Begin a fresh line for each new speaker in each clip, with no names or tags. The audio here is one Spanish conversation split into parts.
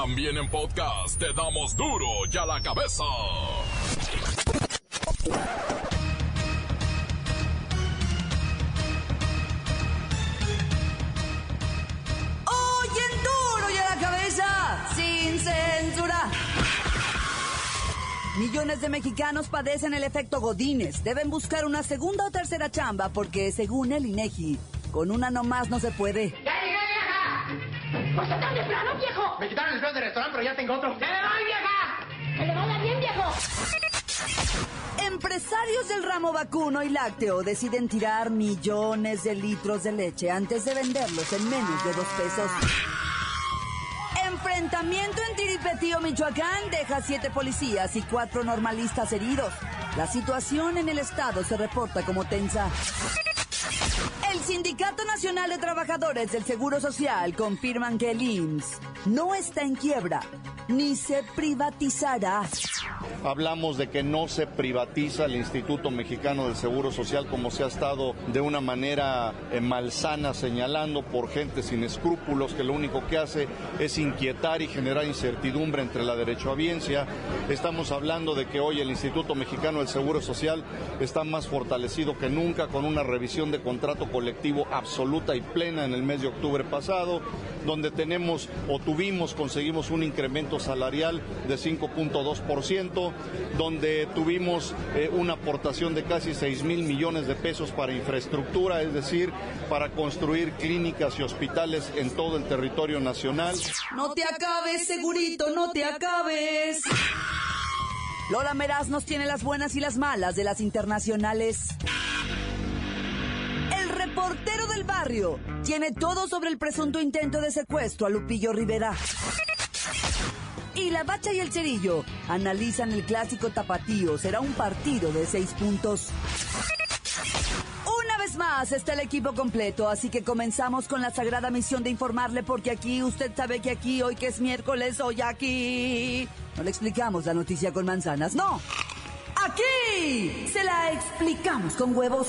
También en podcast te damos duro y a la cabeza.
Hoy en duro y a la cabeza, sin censura. Millones de mexicanos padecen el efecto Godínez. Deben buscar una segunda o tercera chamba porque, según el INEGI, con una nomás no se puede.
¡Ya llegué, vieja! ¿Por qué tan temprano, viejo?
Me quitaron el plan del restaurante, pero ya tengo otro.
¡Se le voy, vieja! ¡Que le vaya bien, viejo!
Empresarios del ramo vacuno y lácteo deciden tirar millones de litros de leche antes de venderlos en menos de dos pesos. Enfrentamiento en Tiripetío, Michoacán, deja siete policías y cuatro normalistas heridos. La situación en el estado se reporta como tensa. Sindicato Nacional de Trabajadores del Seguro Social confirman que el IMSS no está en quiebra ni se privatizará.
Hablamos de que no se privatiza el Instituto Mexicano del Seguro Social como se ha estado de una manera eh, malsana señalando por gente sin escrúpulos que lo único que hace es inquietar y generar incertidumbre entre la derechohabiencia. Estamos hablando de que hoy el Instituto Mexicano del Seguro Social está más fortalecido que nunca con una revisión de contrato colectivo absoluta y plena en el mes de octubre pasado, donde tenemos o tuvimos, conseguimos un incremento salarial de 5.2%, donde tuvimos eh, una aportación de casi 6 mil millones de pesos para infraestructura, es decir, para construir clínicas y hospitales en todo el territorio nacional.
No te acabes, segurito, no te acabes. Lola Meraz nos tiene las buenas y las malas de las internacionales. El reportero del barrio tiene todo sobre el presunto intento de secuestro a Lupillo Rivera. Y la bacha y el cerillo analizan el clásico tapatío. Será un partido de seis puntos. Una vez más está el equipo completo, así que comenzamos con la sagrada misión de informarle porque aquí, usted sabe que aquí, hoy que es miércoles, hoy aquí, no le explicamos la noticia con manzanas, no. Aquí se la explicamos con huevos.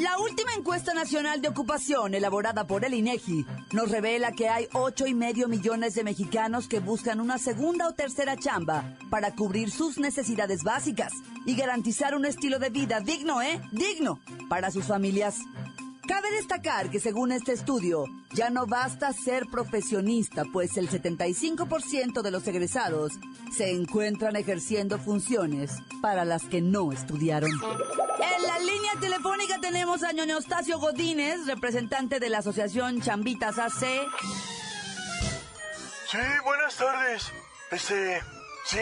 La última encuesta nacional de ocupación elaborada por el INEGI nos revela que hay ocho y medio millones de mexicanos que buscan una segunda o tercera chamba para cubrir sus necesidades básicas y garantizar un estilo de vida digno, ¿eh? Digno para sus familias. Cabe destacar que según este estudio, ya no basta ser profesionista, pues el 75% de los egresados se encuentran ejerciendo funciones para las que no estudiaron. En la línea telefónica tenemos a Ñoño Eustacio Godínez, representante de la Asociación Chambitas AC.
Sí, buenas tardes. Este, sí,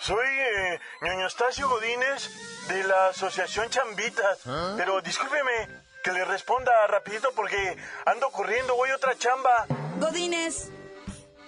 soy eh, Ñoño Godínez de la Asociación Chambitas. Pero discúlpeme que le responda rapidito porque ando corriendo, voy a otra chamba.
Godínez,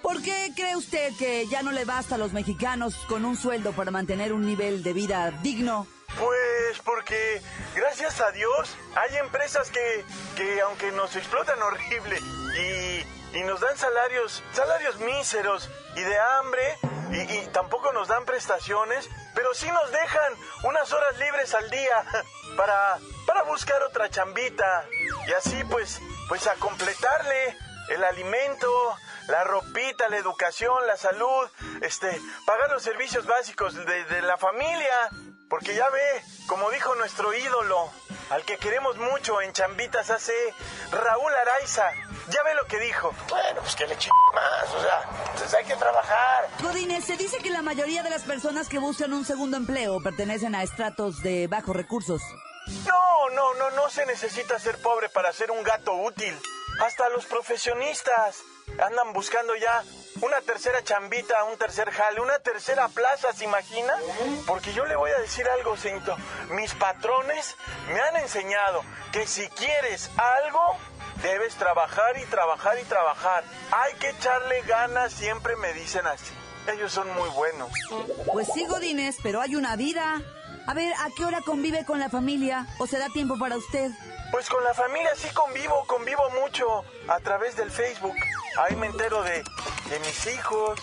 ¿por qué cree usted que ya no le basta a los mexicanos con un sueldo para mantener un nivel de vida digno?
Pues porque, gracias a Dios, hay empresas que, que aunque nos explotan horrible y, y nos dan salarios, salarios míseros y de hambre, y, y tampoco nos dan prestaciones, pero sí nos dejan unas horas libres al día para, para buscar otra chambita. Y así pues, pues a completarle el alimento, la ropita, la educación, la salud, este, pagar los servicios básicos de, de la familia. Porque ya ve, como dijo nuestro ídolo, al que queremos mucho en Chambitas hace Raúl Araiza. Ya ve lo que dijo. Bueno, pues que le ch más, o sea, pues hay que trabajar.
Godínez, se dice que la mayoría de las personas que buscan un segundo empleo pertenecen a estratos de bajos recursos.
No, no, no, no se necesita ser pobre para ser un gato útil. Hasta los profesionistas andan buscando ya una tercera chambita, un tercer jale, una tercera plaza, ¿se imagina? Porque yo le voy a decir algo, señorito. Mis patrones me han enseñado que si quieres algo, debes trabajar y trabajar y trabajar. Hay que echarle ganas, siempre me dicen así. Ellos son muy buenos.
Pues sí, Godínez, pero hay una vida. A ver, ¿a qué hora convive con la familia o se da tiempo para usted?
Pues con la familia sí convivo, convivo mucho a través del Facebook. Ahí me entero de, de mis hijos,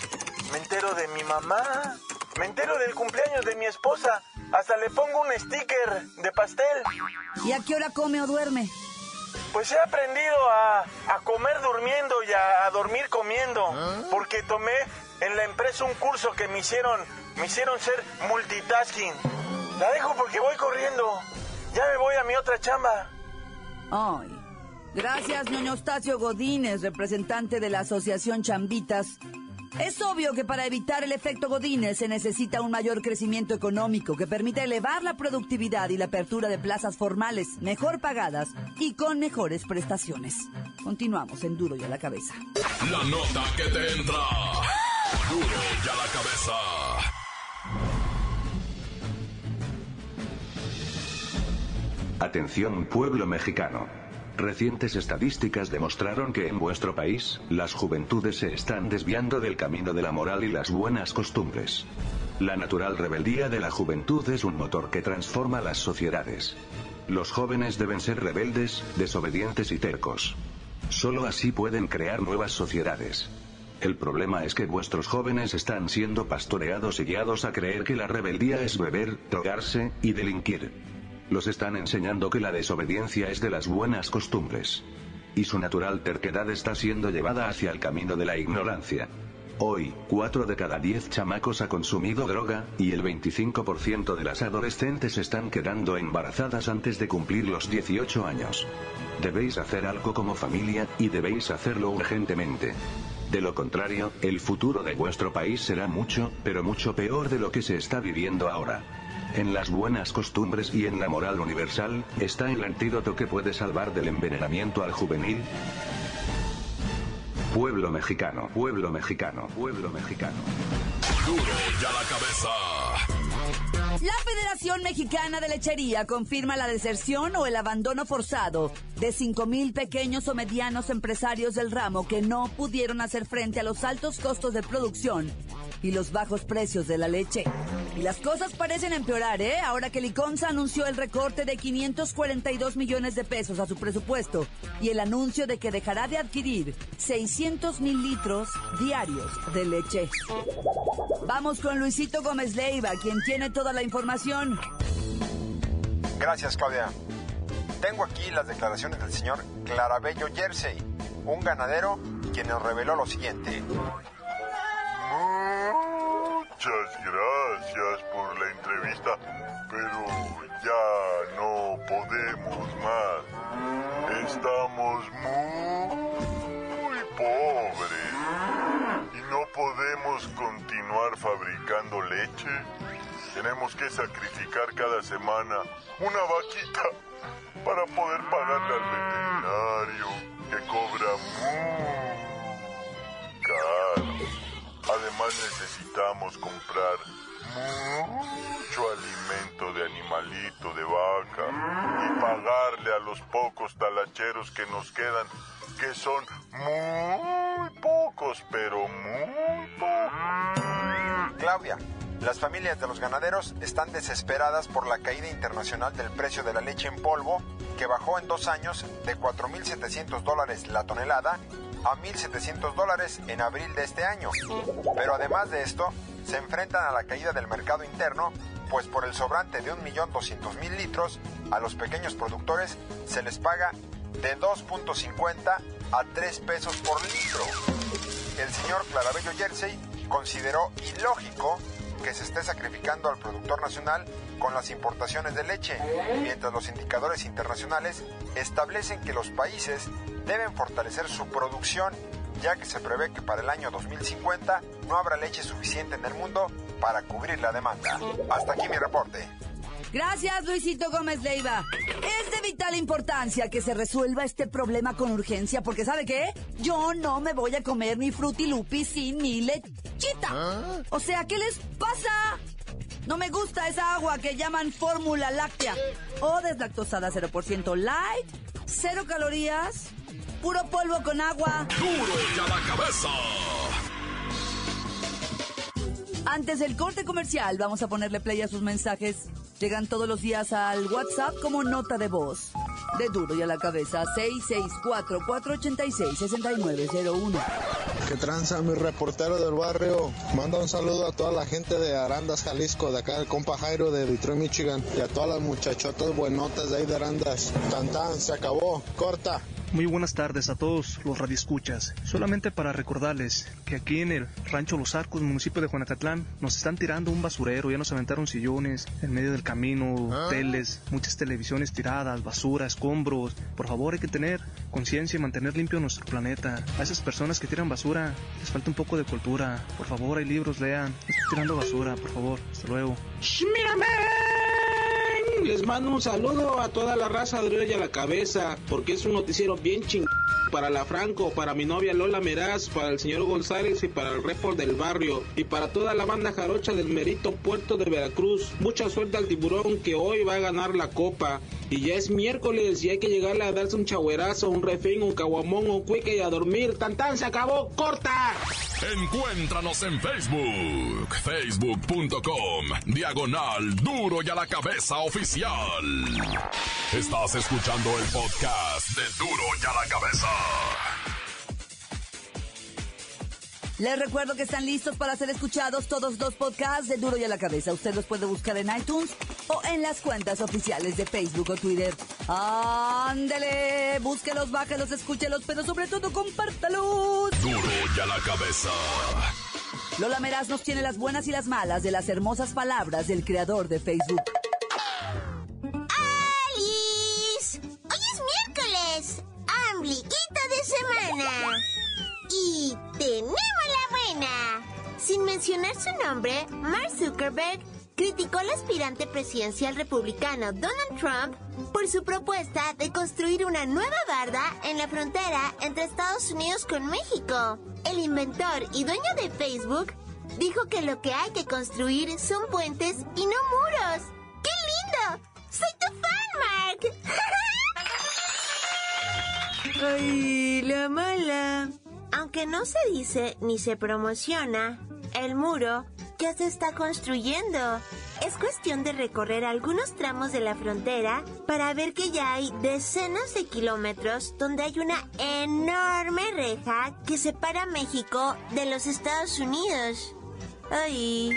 me entero de mi mamá, me entero del cumpleaños de mi esposa. Hasta le pongo un sticker de pastel.
¿Y a qué hora come o duerme?
Pues he aprendido a, a comer durmiendo y a, a dormir comiendo. Porque tomé en la empresa un curso que me hicieron, me hicieron ser multitasking. La dejo porque voy corriendo. Ya me voy a mi otra chamba.
Ay. Gracias, ñoño Eustacio Godínez, representante de la Asociación Chambitas. Es obvio que para evitar el efecto Godínez se necesita un mayor crecimiento económico que permita elevar la productividad y la apertura de plazas formales mejor pagadas y con mejores prestaciones. Continuamos en Duro y a la cabeza.
La nota que te entra. Duro y a la cabeza.
Atención pueblo mexicano. Recientes estadísticas demostraron que en vuestro país, las juventudes se están desviando del camino de la moral y las buenas costumbres. La natural rebeldía de la juventud es un motor que transforma las sociedades. Los jóvenes deben ser rebeldes, desobedientes y tercos. Solo así pueden crear nuevas sociedades. El problema es que vuestros jóvenes están siendo pastoreados y guiados a creer que la rebeldía es beber, drogarse y delinquir. Los están enseñando que la desobediencia es de las buenas costumbres. Y su natural terquedad está siendo llevada hacia el camino de la ignorancia. Hoy, 4 de cada 10 chamacos ha consumido droga, y el 25% de las adolescentes están quedando embarazadas antes de cumplir los 18 años. Debéis hacer algo como familia, y debéis hacerlo urgentemente. De lo contrario, el futuro de vuestro país será mucho, pero mucho peor de lo que se está viviendo ahora. En las buenas costumbres y en la moral universal, está el antídoto que puede salvar del envenenamiento al juvenil. Pueblo mexicano, pueblo mexicano, pueblo mexicano.
Duro y a la cabeza.
La Federación Mexicana de Lechería confirma la deserción o el abandono forzado de 5.000 pequeños o medianos empresarios del ramo que no pudieron hacer frente a los altos costos de producción y los bajos precios de la leche. Y las cosas parecen empeorar, ¿eh? Ahora que Liconza anunció el recorte de 542 millones de pesos a su presupuesto y el anuncio de que dejará de adquirir 600 mil litros diarios de leche. Vamos con Luisito Gómez Leiva, quien tiene toda la información.
Gracias, Claudia. Tengo aquí las declaraciones del señor Clarabello Jersey, un ganadero quien nos reveló lo siguiente.
Muchas gracias por la entrevista, pero ya no podemos más. Estamos muy pobres y no podemos continuar fabricando leche. Tenemos que sacrificar cada semana una vaquita para poder pagarle al veterinario que cobra muy caro. Además necesitamos comprar mucho alimento de animalito, de vaca, y pagarle a los pocos talacheros que nos quedan, que son muy pocos, pero muy pocos.
Claudia, las familias de los ganaderos están desesperadas por la caída internacional del precio de la leche en polvo, que bajó en dos años de 4.700 dólares la tonelada a 1.700 dólares en abril de este año. Pero además de esto, se enfrentan a la caída del mercado interno, pues por el sobrante de 1.200.000 litros, a los pequeños productores se les paga de 2.50 a 3 pesos por litro. El señor Clarabello Jersey consideró ilógico que se esté sacrificando al productor nacional con las importaciones de leche, mientras los indicadores internacionales establecen que los países deben fortalecer su producción, ya que se prevé que para el año 2050 no habrá leche suficiente en el mundo para cubrir la demanda. Hasta aquí mi reporte.
Gracias, Luisito Gómez Leiva. Es de vital importancia que se resuelva este problema con urgencia, porque ¿sabe qué? Yo no me voy a comer mi frutilupi sin mi lechita. O sea, ¿qué les pasa? No me gusta esa agua que llaman fórmula láctea. O deslactosada 0% light, cero calorías, puro polvo con agua.
Duro y a la cabeza.
Antes del corte comercial, vamos a ponerle play a sus mensajes. Llegan todos los días al WhatsApp como nota de voz. De duro y a la cabeza, 664-486-6901.
Que tranza mi reportero del barrio. Manda un saludo a toda la gente de Arandas, Jalisco, de acá el compa Jairo de Detroit, Michigan. Y a todas las muchachotas buenotas de ahí de Arandas. Tan se acabó. Corta.
Muy buenas tardes a todos los radioescuchas. Solamente para recordarles que aquí en el Rancho Los Arcos, municipio de Juanacatlán, nos están tirando un basurero, ya nos aventaron sillones en medio del camino,
Ah.
teles, muchas televisiones tiradas, basura, escombros. Por favor, hay que tener conciencia y mantener limpio nuestro planeta. A esas personas que tiran basura, les falta un poco de cultura. Por favor, hay libros, lean. Estén tirando basura, por favor. Hasta luego.
¡Mírame! Les mando un saludo a toda la raza de Río a la cabeza, porque es un noticiero bien ching para la Franco, para mi novia Lola Meraz, para el señor González y para el report del barrio y para toda la banda jarocha del Merito Puerto de Veracruz. Mucha suerte al tiburón que hoy va a ganar la copa. Y ya es miércoles y hay que llegarle a darse un chagüerazo, un refín, un caguamón, un cuique y a dormir. ¡Tan tan! ¡Se acabó! ¡Corta!
Encuéntranos en Facebook, facebook.com, diagonal duro y a la cabeza oficial. Estás escuchando el podcast de duro y a la cabeza.
Les recuerdo que están listos para ser escuchados todos los podcasts de Duro y a la Cabeza. Usted los puede buscar en iTunes o en las cuentas oficiales de Facebook o Twitter. Ándele, búsquelos, bájelos, escúchelos, pero sobre todo compártalos.
Duro y a la cabeza.
Lola Meraz nos tiene las buenas y las malas de las hermosas palabras del creador de Facebook.
Mencionar su nombre, Mark Zuckerberg criticó al aspirante presidencial republicano Donald Trump por su propuesta de construir una nueva barda en la frontera entre Estados Unidos con México. El inventor y dueño de Facebook dijo que lo que hay que construir son puentes y no muros. ¡Qué lindo! ¡Soy tu fan, Mark! ¡Ay, la mala! Aunque no se dice ni se promociona, el muro ya se está construyendo. Es cuestión de recorrer algunos tramos de la frontera para ver que ya hay decenas de kilómetros donde hay una enorme reja que separa México de los Estados Unidos. ¡Ay!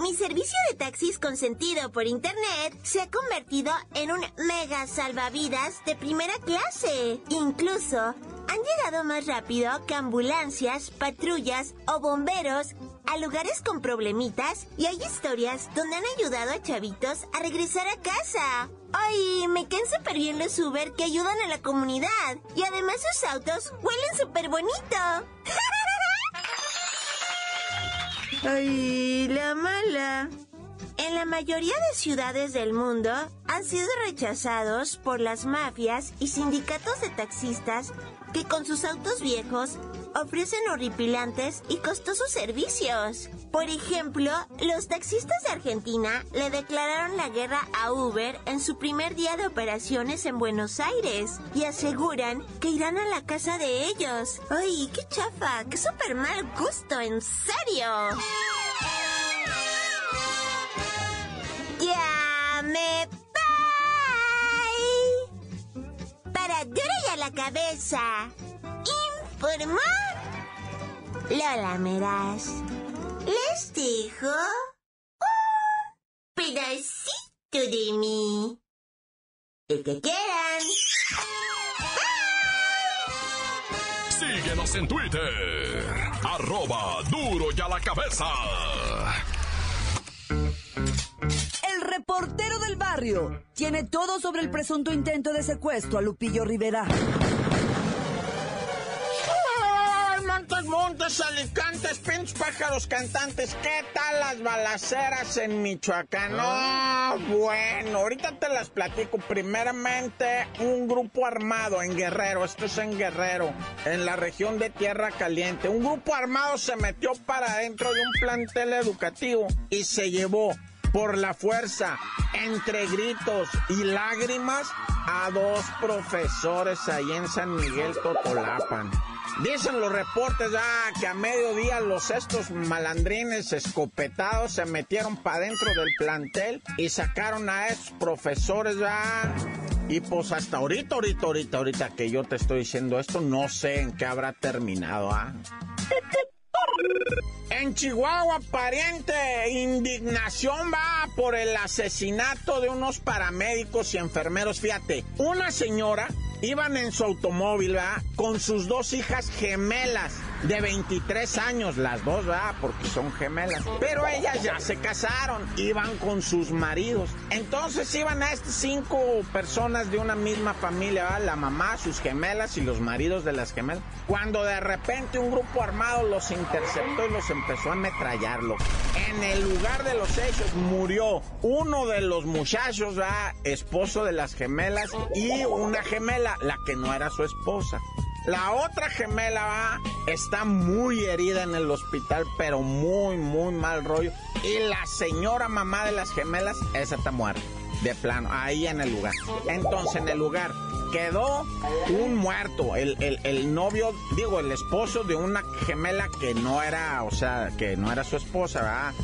Mi servicio de taxis consentido por internet, se ha convertido en un mega salvavidas de primera clase. Incluso han llegado más rápido que ambulancias, patrullas o bomberos a lugares con problemitas y hay historias donde han ayudado a chavitos a regresar a casa. Ay, me caen súper bien los Uber que ayudan a la comunidad y además sus autos huelen súper bonito. Ay, la mala. En la mayoría de ciudades del mundo han sido rechazados por las mafias y sindicatos de taxistas que con sus autos viejos ofrecen horripilantes y costosos servicios. Por ejemplo, los taxistas de Argentina le declararon la guerra a Uber en su primer día de operaciones en Buenos Aires y aseguran que irán a la casa de ellos. ¡Ay, qué chafa! ¡Qué súper mal gusto! ¡En serio! A la cabeza. Informó Lola Meraz. Les dejo un pedacito de mí. El que quieran.
Síguenos en Twitter. Arroba duro y a la cabeza.
El reportero tiene todo sobre el presunto intento de secuestro a Lupillo Rivera.
Montes, montes, alicantes, pinches pájaros cantantes. ¿Qué tal las balaceras en Michoacán? No, bueno, ahorita te las platico. Primeramente, un grupo armado en Guerrero. Esto es en Guerrero, en la región de Tierra Caliente. Un grupo armado se metió para dentro de un plantel educativo y se llevó por la fuerza, entre gritos y lágrimas, a dos profesores ahí en San Miguel Totolapan. Dicen los reportes ya que a mediodía los estos malandrines escopetados se metieron para dentro del plantel y sacaron a esos profesores ya. Y pues hasta ahorita, ahorita, ahorita, ahorita que yo te estoy diciendo esto, no sé en qué habrá terminado, ¿ah? En Chihuahua, pariente, indignación va por el asesinato de unos paramédicos y enfermeros. Fíjate, una señora iban en su automóvil, ¿verdad? Con sus dos hijas gemelas de 23 años, las dos, ¿verdad? Porque son gemelas. Pero ellas ya se casaron, iban con sus maridos. Entonces iban a estas cinco personas de una misma familia, ¿verdad? La mamá, sus gemelas y los maridos de las gemelas. Cuando de repente un grupo armado los interceptó y los empezó a ametrallarlo. En el lugar de los hechos murió uno de los muchachos, ¿verdad? Esposo de las gemelas y una gemela, la que no era su esposa. La otra gemela está muy herida en el hospital, pero muy, muy mal rollo. Y la señora mamá de las gemelas, esa está muerta, de plano, ahí en el lugar. Entonces, en el lugar quedó un muerto, el, el, el, novio, digo, el esposo de una gemela que no era, o sea, que no era su esposa, ¿verdad?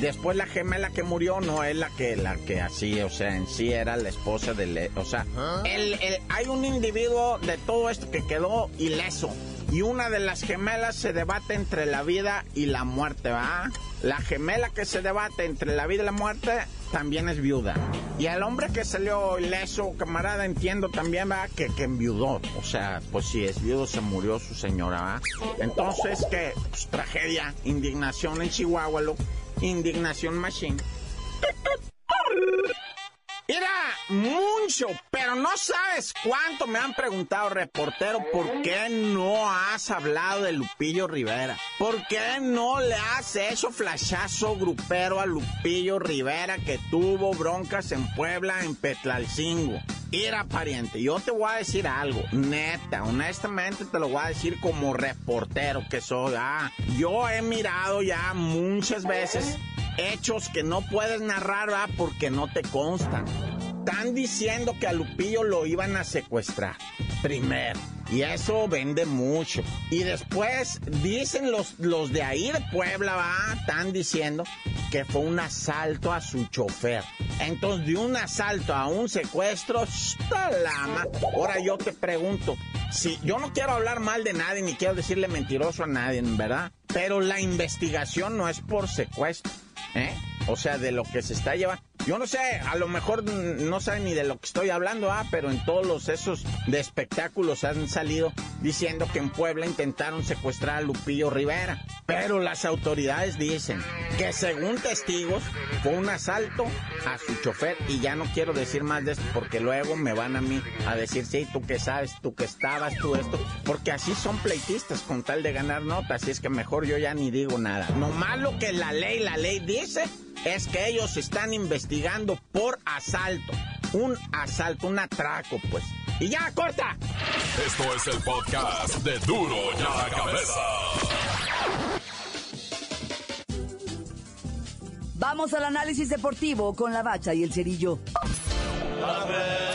Después la gemela que murió no es la que la que así, o sea, en sí era la esposa del, o sea, el, el, hay un individuo de todo esto que quedó ileso y una de las gemelas se debate entre la vida y la muerte, ¿va? La gemela que se debate entre la vida y la muerte también es viuda. Y el hombre que salió ileso, camarada, entiendo también, va, que, que enviudó. O sea, pues si es viudo, se murió su señora, ¿va? Entonces, que pues, tragedia, indignación en Chihuahua, lo, indignación machine. Era mucho, no sabes cuánto me han preguntado, reportero, ¿por qué no has hablado de Lupillo Rivera? ¿Por qué no le has hecho flashazo grupero a Lupillo Rivera que tuvo broncas en Puebla, en Petlalcingo? Mira, pariente, yo te voy a decir algo, neta, honestamente te lo voy a decir como reportero que soy. Ah, yo he mirado ya muchas veces hechos que no puedes narrar ¿verdad? porque no te constan. Están diciendo que a Lupillo lo iban a secuestrar. Primero. Y eso vende mucho. Y después dicen los, los de ahí de Puebla, va, están diciendo que fue un asalto a su chofer. Entonces, de un asalto a un secuestro, ¡está lama! Ahora yo te pregunto, si yo no quiero hablar mal de nadie ni quiero decirle mentiroso a nadie, ¿verdad? Pero la investigación no es por secuestro. ¿Eh? O sea, de lo que se está llevando. Yo no sé, a lo mejor no saben ni de lo que estoy hablando, ah, pero en todos los esos de espectáculos han salido diciendo que en Puebla intentaron secuestrar a Lupillo Rivera. Pero las autoridades dicen que según testigos fue un asalto a su chofer y ya no quiero decir más de esto porque luego me van a mí a decir, sí, tú que sabes, tú que estabas, tú esto, porque así son pleitistas con tal de ganar notas, así es que mejor yo ya ni digo nada. No lo que la ley, la ley dice es que ellos están investigando por asalto. Un asalto, un atraco, pues. Y ya, corta.
Esto es el podcast de Duro ya la cabeza.
Vamos al análisis deportivo con la bacha y el cerillo.
los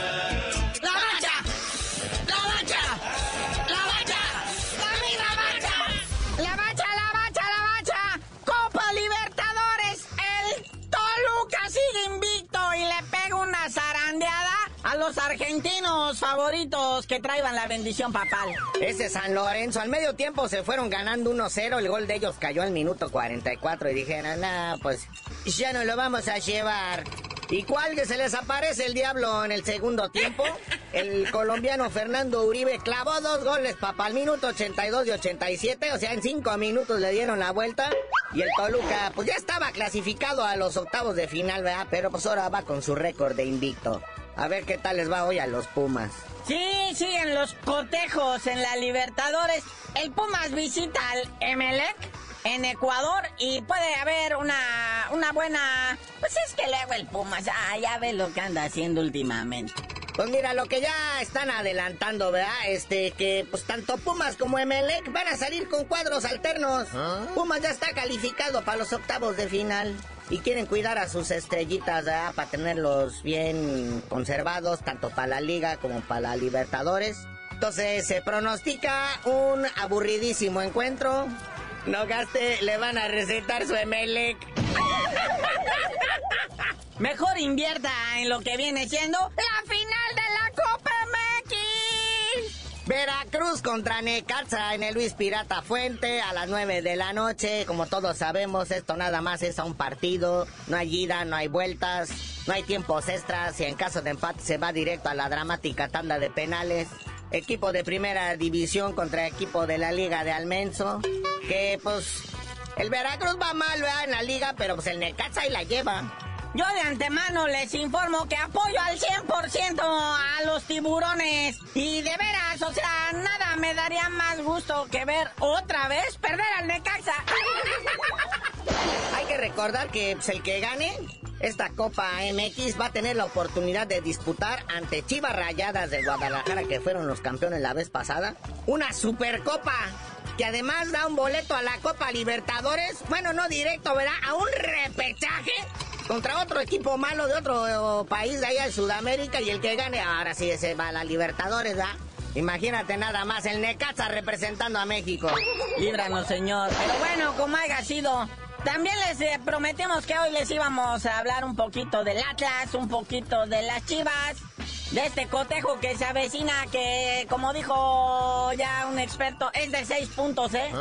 argentinos favoritos que traigan la bendición papal.
Ese San Lorenzo, al medio tiempo se fueron ganando 1-0, el gol de ellos cayó al minuto 44 y dijeron, nah, pues ya no lo vamos a llevar. ¿Y cuál que se les aparece el diablo en el segundo tiempo? El colombiano Fernando Uribe clavó dos goles, papá, al minuto 82 y 87, o sea, en cinco minutos le dieron la vuelta. Y el Toluca, pues ya estaba clasificado a los octavos de final, ¿verdad? Pero pues ahora va con su récord de invicto. A ver qué tal les va hoy a los Pumas.
Sí, sí, en los cotejos, en la Libertadores. El Pumas visita al Emelec en Ecuador y puede haber una, una buena... Pues es que luego el Pumas, ah, ya ve lo que anda haciendo últimamente.
Pues mira, lo que ya están adelantando, ¿verdad? Este, que pues tanto Pumas como Emelec van a salir con cuadros alternos. ¿Ah? Pumas ya está calificado para los octavos de final y quieren cuidar a sus estrellitas para tenerlos bien conservados, tanto para la liga como para la Libertadores. Entonces se pronostica un aburridísimo encuentro. No gaste, le van a recetar su Emelec.
Mejor invierta en lo que viene siendo la
Veracruz contra Necaxa en el Luis Pirata Fuente a las 9 de la noche. Como todos sabemos, esto nada más es a un partido. No hay ida, no hay vueltas, no hay tiempos extras y en caso de empate se va directo a la dramática tanda de penales. Equipo de primera división contra equipo de la Liga de Almenso. Que pues el Veracruz va mal ¿verdad? en la liga, pero pues el Necaxa ahí la lleva.
Yo de antemano les informo que apoyo al 100% a los tiburones. Y de veras, o sea, nada me daría más gusto que ver otra vez perder al Necaxa.
Hay que recordar que pues, el que gane esta Copa MX va a tener la oportunidad de disputar ante Chivas Rayadas de Guadalajara, que fueron los campeones la vez pasada, una Supercopa que además da un boleto a la Copa Libertadores, bueno, no directo, ¿verdad? A un repechaje contra otro equipo malo de otro país de allá de Sudamérica y el que gane, ahora sí se va a la Libertadores, ¿verdad? Imagínate nada más, el Necaxa representando a México.
Líbranos, señor. Pero bueno, como haya sido, también les eh, prometimos que hoy les íbamos a hablar un poquito del Atlas, un poquito de las Chivas, de este cotejo que se avecina, que como dijo ya un experto, es de seis puntos, ¿eh?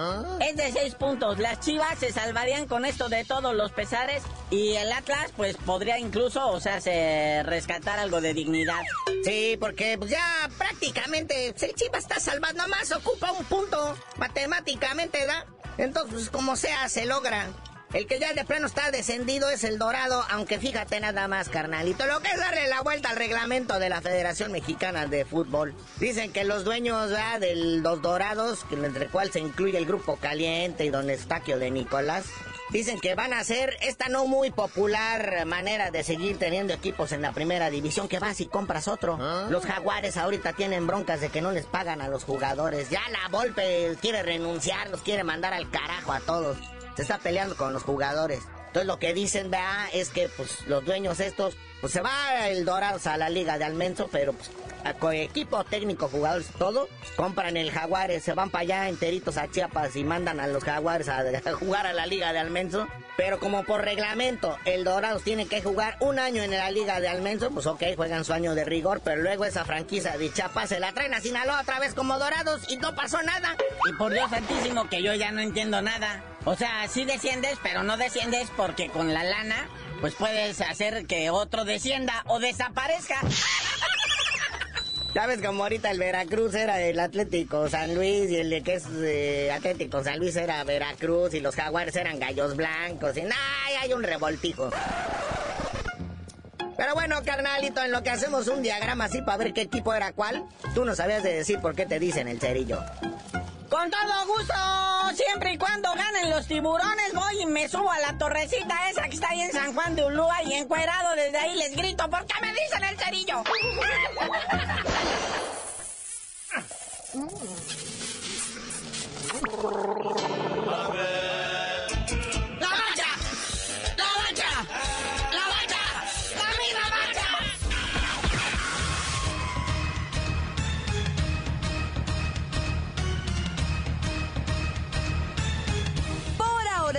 Es de seis puntos. Las Chivas se salvarían con esto de todos los pesares y el Atlas pues podría incluso, o sea, se rescatar algo de dignidad.
Sí, porque pues, ya prácticamente el Chivas está salvando más, ocupa un punto matemáticamente, ¿da? Entonces, pues, como sea, se logra. El que ya de plano está descendido es el Dorado, aunque fíjate nada más, carnalito. Lo que es darle la vuelta al reglamento de la Federación Mexicana de Fútbol. Dicen que los dueños de los Dorados, entre cual se incluye el Grupo Caliente y Don Estaquio de Nicolás, Dicen que van a hacer esta no muy popular manera de seguir teniendo equipos en la primera división, que vas y compras otro. Los jaguares ahorita tienen broncas de que no les pagan a los jugadores. Ya la Volpe quiere renunciar, los quiere mandar al carajo a todos se está peleando con los jugadores. Entonces lo que dicen, vea, es que pues los dueños estos, pues se va el Dorados a la liga de Almenso, pero pues con equipo técnico, jugadores, todo, compran el Jaguares, se van para allá enteritos a Chiapas y mandan a los Jaguares a, jugar a la liga de Almenso. Pero como por reglamento el Dorados tiene que jugar un año en la liga de Almenso, pues ok, juegan su año de rigor, pero luego esa franquicia de Chiapas se la traen a Sinaloa otra vez como Dorados y no pasó nada.
Y por Dios santísimo que yo ya no entiendo nada. O sea, sí desciendes, pero no desciendes porque con la lana, pues puedes hacer que otro descienda o desaparezca.
Ya ves como ahorita el Veracruz era el Atlético San Luis y el de que es eh, Atlético San Luis era Veracruz y los Jaguares eran gallos blancos y ¡ay! hay un revoltijo. Pero bueno, carnalito, en lo que hacemos un diagrama así para ver qué equipo era cuál, tú no sabías de decir por qué te dicen el cerillo.
Con todo gusto, siempre y cuando ganen los tiburones, voy y me subo a la torrecita esa que está ahí en San Juan de Ulúa y encuerado desde ahí les grito, ¿por qué me dicen el cerillo?